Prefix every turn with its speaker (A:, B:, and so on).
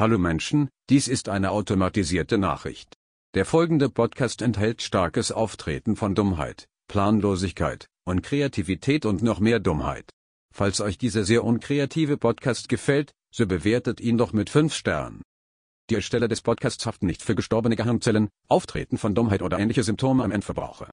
A: Hallo Menschen, dies ist eine automatisierte Nachricht. Der folgende Podcast enthält starkes Auftreten von Dummheit, Planlosigkeit, Unkreativität und noch mehr Dummheit. Falls euch dieser sehr unkreative Podcast gefällt, so bewertet ihn doch mit 5 Sternen. Die Ersteller des Podcasts haften nicht für gestorbene Gehirnzellen, Auftreten von Dummheit oder ähnliche Symptome am Endverbraucher.